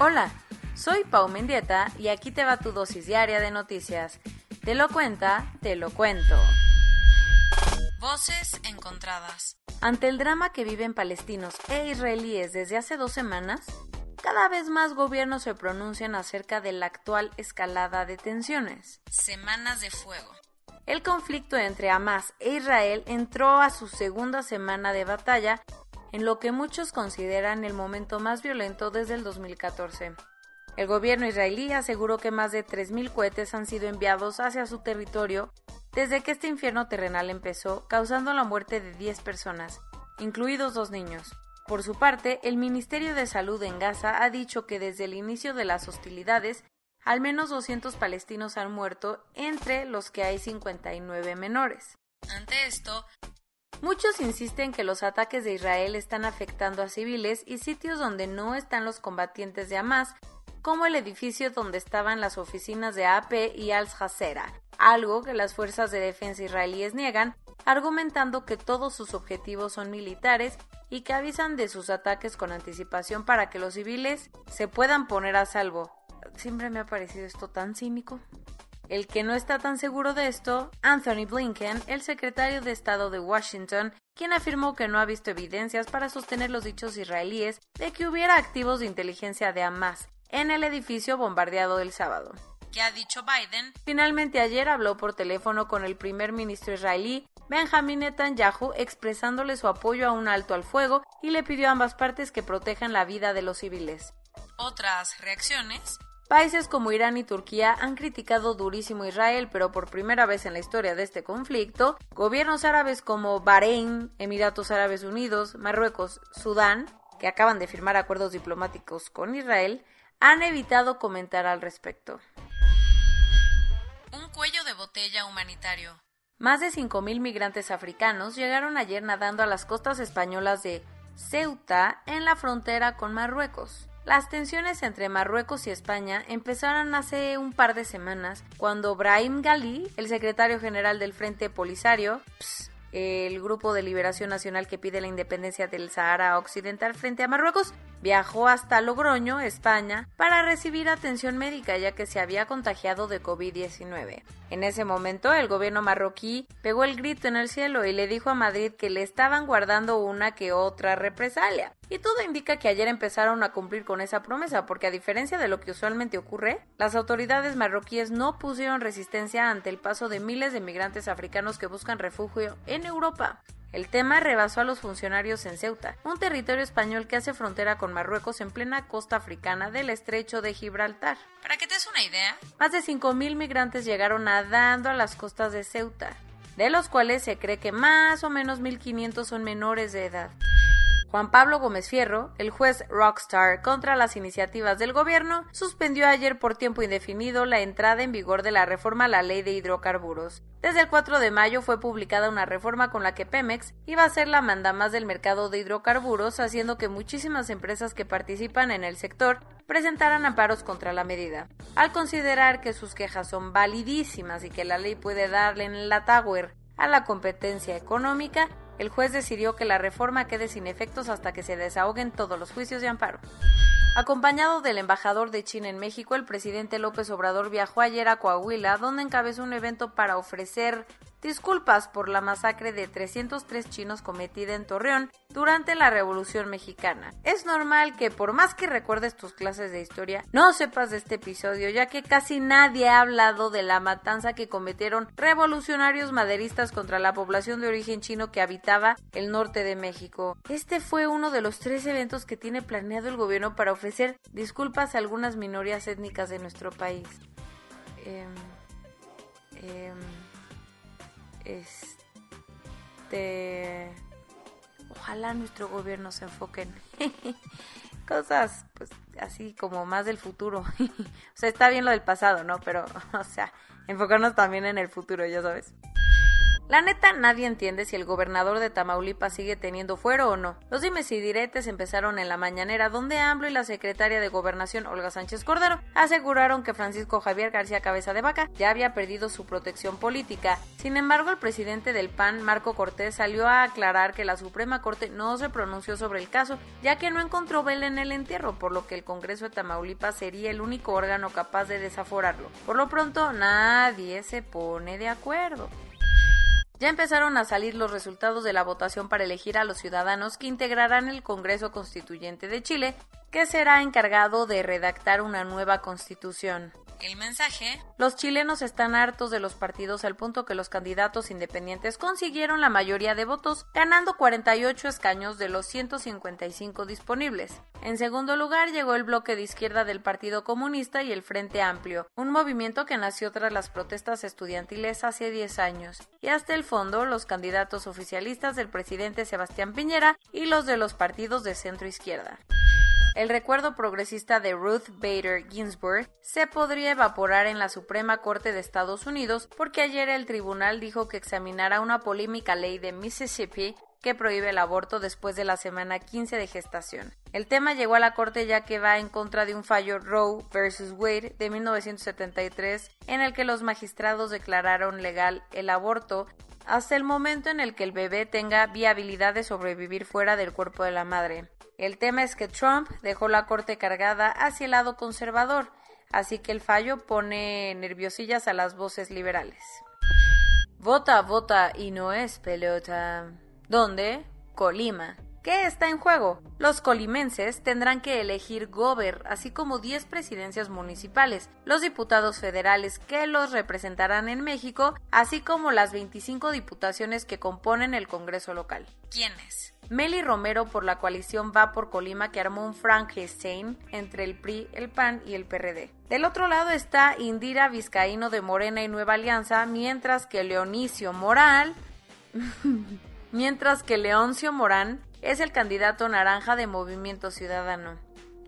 Hola, soy Pau Mendieta y aquí te va tu dosis diaria de noticias. Te lo cuenta, te lo cuento. Voces encontradas. Ante el drama que viven palestinos e israelíes desde hace dos semanas, cada vez más gobiernos se pronuncian acerca de la actual escalada de tensiones. Semanas de fuego. El conflicto entre Hamas e Israel entró a su segunda semana de batalla en lo que muchos consideran el momento más violento desde el 2014. El gobierno israelí aseguró que más de 3.000 cohetes han sido enviados hacia su territorio desde que este infierno terrenal empezó, causando la muerte de 10 personas, incluidos dos niños. Por su parte, el Ministerio de Salud en Gaza ha dicho que desde el inicio de las hostilidades, al menos 200 palestinos han muerto, entre los que hay 59 menores. Ante esto, muchos insisten que los ataques de Israel están afectando a civiles y sitios donde no están los combatientes de Hamas, como el edificio donde estaban las oficinas de AP y Al-Jazeera, algo que las fuerzas de defensa israelíes niegan, argumentando que todos sus objetivos son militares y que avisan de sus ataques con anticipación para que los civiles se puedan poner a salvo. Siempre me ha parecido esto tan cínico. El que no está tan seguro de esto, Anthony Blinken, el secretario de Estado de Washington, quien afirmó que no ha visto evidencias para sostener los dichos israelíes de que hubiera activos de inteligencia de Hamas en el edificio bombardeado el sábado. ¿Qué ha dicho Biden? Finalmente ayer habló por teléfono con el primer ministro israelí Benjamin Netanyahu expresándole su apoyo a un alto al fuego y le pidió a ambas partes que protejan la vida de los civiles. Otras reacciones. Países como Irán y Turquía han criticado durísimo a Israel, pero por primera vez en la historia de este conflicto, gobiernos árabes como Bahrein, Emiratos Árabes Unidos, Marruecos, Sudán, que acaban de firmar acuerdos diplomáticos con Israel, han evitado comentar al respecto. Un cuello de botella humanitario. Más de 5.000 migrantes africanos llegaron ayer nadando a las costas españolas de Ceuta en la frontera con Marruecos. Las tensiones entre Marruecos y España empezaron hace un par de semanas cuando Brahim Gali, el secretario general del Frente Polisario, el Grupo de Liberación Nacional que pide la independencia del Sahara Occidental frente a Marruecos, viajó hasta Logroño, España, para recibir atención médica ya que se había contagiado de COVID-19. En ese momento, el gobierno marroquí pegó el grito en el cielo y le dijo a Madrid que le estaban guardando una que otra represalia. Y todo indica que ayer empezaron a cumplir con esa promesa, porque a diferencia de lo que usualmente ocurre, las autoridades marroquíes no pusieron resistencia ante el paso de miles de migrantes africanos que buscan refugio en Europa. El tema rebasó a los funcionarios en Ceuta, un territorio español que hace frontera con Marruecos en plena costa africana del estrecho de Gibraltar. Para que te des una idea, más de 5.000 migrantes llegaron nadando a las costas de Ceuta, de los cuales se cree que más o menos 1.500 son menores de edad. Juan Pablo Gómez Fierro, el juez Rockstar contra las iniciativas del gobierno, suspendió ayer por tiempo indefinido la entrada en vigor de la reforma a la ley de hidrocarburos. Desde el 4 de mayo fue publicada una reforma con la que Pemex iba a ser la mandamás del mercado de hidrocarburos, haciendo que muchísimas empresas que participan en el sector presentaran amparos contra la medida. Al considerar que sus quejas son validísimas y que la ley puede darle en la Tower a la competencia económica, el juez decidió que la reforma quede sin efectos hasta que se desahoguen todos los juicios de amparo. Acompañado del embajador de China en México, el presidente López Obrador viajó ayer a Coahuila, donde encabezó un evento para ofrecer disculpas por la masacre de 303 chinos cometida en Torreón durante la Revolución Mexicana. Es normal que por más que recuerdes tus clases de historia, no sepas de este episodio, ya que casi nadie ha hablado de la matanza que cometieron revolucionarios maderistas contra la población de origen chino que habitaba el norte de México. Este fue uno de los tres eventos que tiene planeado el gobierno para ofrecer disculpas a algunas minorías étnicas de nuestro país. Eh, Este. Ojalá nuestro gobierno se enfoque en cosas, pues así como más del futuro. o sea, está bien lo del pasado, ¿no? Pero, o sea, enfocarnos también en el futuro, ya sabes. La neta, nadie entiende si el gobernador de Tamaulipas sigue teniendo fuero o no. Los dimes y diretes empezaron en la mañanera, donde AMLO y la secretaria de Gobernación, Olga Sánchez Cordero, aseguraron que Francisco Javier García Cabeza de Vaca ya había perdido su protección política. Sin embargo, el presidente del PAN, Marco Cortés, salió a aclarar que la Suprema Corte no se pronunció sobre el caso, ya que no encontró vela en el entierro, por lo que el Congreso de Tamaulipas sería el único órgano capaz de desaforarlo. Por lo pronto, nadie se pone de acuerdo. Ya empezaron a salir los resultados de la votación para elegir a los ciudadanos que integrarán el Congreso Constituyente de Chile, que será encargado de redactar una nueva constitución. El mensaje. Los chilenos están hartos de los partidos al punto que los candidatos independientes consiguieron la mayoría de votos, ganando 48 escaños de los 155 disponibles. En segundo lugar llegó el bloque de izquierda del Partido Comunista y el Frente Amplio, un movimiento que nació tras las protestas estudiantiles hace 10 años. Y hasta el fondo los candidatos oficialistas del presidente Sebastián Piñera y los de los partidos de centro izquierda el recuerdo progresista de Ruth Bader Ginsburg se podría evaporar en la Suprema Corte de Estados Unidos porque ayer el tribunal dijo que examinará una polémica ley de Mississippi que prohíbe el aborto después de la semana 15 de gestación. El tema llegó a la Corte ya que va en contra de un fallo Roe vs. Wade de 1973 en el que los magistrados declararon legal el aborto hasta el momento en el que el bebé tenga viabilidad de sobrevivir fuera del cuerpo de la madre. El tema es que Trump dejó la corte cargada hacia el lado conservador, así que el fallo pone nerviosillas a las voces liberales. Vota, vota y no es pelota. ¿Dónde? Colima. ¿Qué está en juego? Los colimenses tendrán que elegir gober, así como 10 presidencias municipales, los diputados federales que los representarán en México, así como las 25 diputaciones que componen el Congreso local. ¿Quiénes? Meli Romero por la coalición Va por Colima que armó un Frankenstein entre el PRI, el PAN y el PRD. Del otro lado está Indira Vizcaíno de Morena y Nueva Alianza, mientras que Leonicio Moral mientras que Leoncio Morán es el candidato naranja de Movimiento Ciudadano.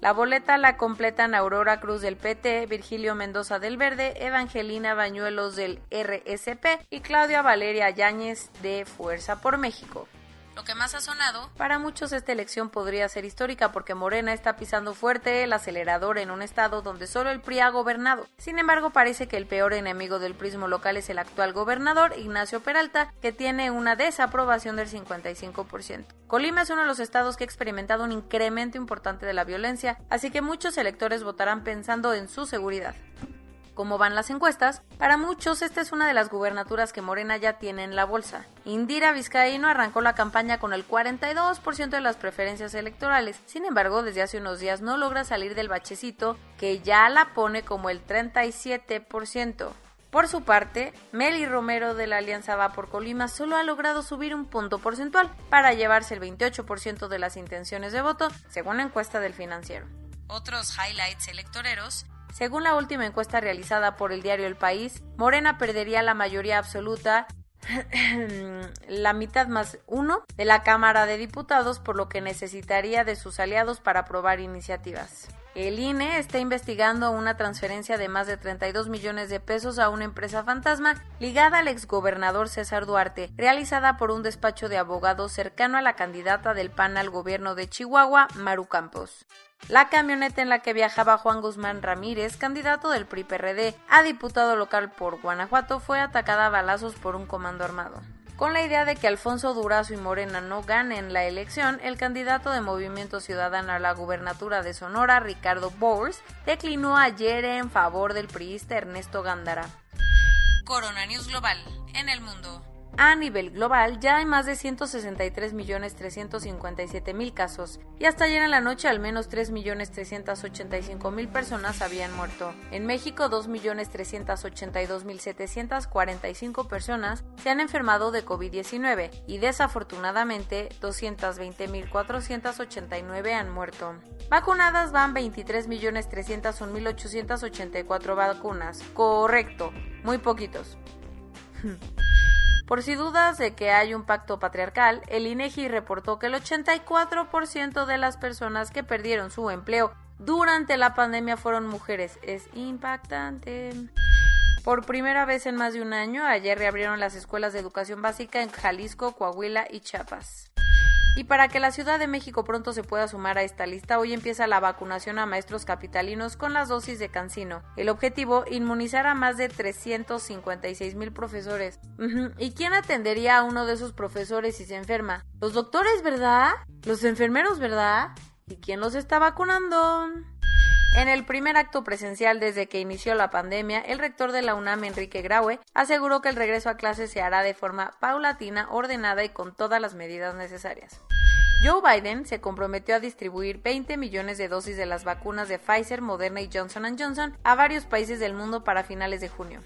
La boleta la completan Aurora Cruz del PT, Virgilio Mendoza del Verde, Evangelina Bañuelos del RSP y Claudia Valeria Yáñez de Fuerza por México. Lo que más ha sonado, para muchos esta elección podría ser histórica porque Morena está pisando fuerte el acelerador en un estado donde solo el PRI ha gobernado. Sin embargo, parece que el peor enemigo del prismo local es el actual gobernador, Ignacio Peralta, que tiene una desaprobación del 55%. Colima es uno de los estados que ha experimentado un incremento importante de la violencia, así que muchos electores votarán pensando en su seguridad como van las encuestas, para muchos esta es una de las gubernaturas que Morena ya tiene en la bolsa. Indira Vizcaíno arrancó la campaña con el 42% de las preferencias electorales, sin embargo desde hace unos días no logra salir del bachecito que ya la pone como el 37%. Por su parte, Meli Romero de la Alianza Va por Colima solo ha logrado subir un punto porcentual para llevarse el 28% de las intenciones de voto, según la encuesta del financiero. Otros highlights electoreros según la última encuesta realizada por el diario El País, Morena perdería la mayoría absoluta la mitad más uno de la Cámara de Diputados, por lo que necesitaría de sus aliados para aprobar iniciativas. El INE está investigando una transferencia de más de 32 millones de pesos a una empresa fantasma ligada al exgobernador César Duarte, realizada por un despacho de abogados cercano a la candidata del PAN al gobierno de Chihuahua, Maru Campos. La camioneta en la que viajaba Juan Guzmán Ramírez, candidato del PRI-PRD a diputado local por Guanajuato, fue atacada a balazos por un comando armado. Con la idea de que Alfonso Durazo y Morena no ganen la elección, el candidato de Movimiento Ciudadano a la gubernatura de Sonora, Ricardo Bowers, declinó ayer en favor del priista Ernesto Gándara. Corona News Global, en el mundo. A nivel global ya hay más de 163.357.000 casos y hasta ayer en la noche al menos 3.385.000 personas habían muerto. En México 2.382.745 personas se han enfermado de COVID-19 y desafortunadamente 220.489 han muerto. Vacunadas van 23.301.884 vacunas. Correcto, muy poquitos. Por si dudas de que hay un pacto patriarcal, el INEGI reportó que el 84% de las personas que perdieron su empleo durante la pandemia fueron mujeres. Es impactante. Por primera vez en más de un año, ayer reabrieron las escuelas de educación básica en Jalisco, Coahuila y Chiapas. Y para que la Ciudad de México pronto se pueda sumar a esta lista, hoy empieza la vacunación a maestros capitalinos con las dosis de Cancino. El objetivo, inmunizar a más de 356 mil profesores. ¿Y quién atendería a uno de esos profesores si se enferma? Los doctores, ¿verdad? Los enfermeros, ¿verdad? ¿Y quién los está vacunando? En el primer acto presencial desde que inició la pandemia, el rector de la UNAM, Enrique Graue, aseguró que el regreso a clases se hará de forma paulatina, ordenada y con todas las medidas necesarias. Joe Biden se comprometió a distribuir 20 millones de dosis de las vacunas de Pfizer, Moderna y Johnson Johnson a varios países del mundo para finales de junio.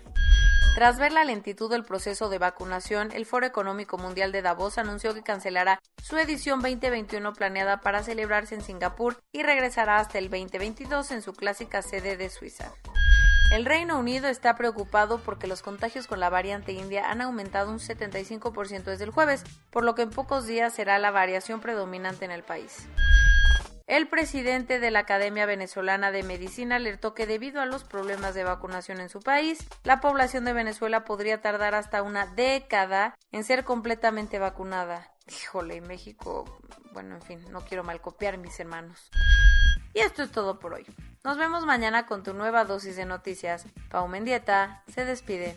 Tras ver la lentitud del proceso de vacunación, el Foro Económico Mundial de Davos anunció que cancelará su edición 2021 planeada para celebrarse en Singapur y regresará hasta el 2022 en su clásica sede de Suiza. El Reino Unido está preocupado porque los contagios con la variante india han aumentado un 75% desde el jueves, por lo que en pocos días será la variación predominante en el país. El presidente de la Academia Venezolana de Medicina alertó que debido a los problemas de vacunación en su país, la población de Venezuela podría tardar hasta una década en ser completamente vacunada. Híjole, México, bueno, en fin, no quiero malcopiar mis hermanos. Y esto es todo por hoy. Nos vemos mañana con tu nueva dosis de noticias. Pau Mendieta se despide.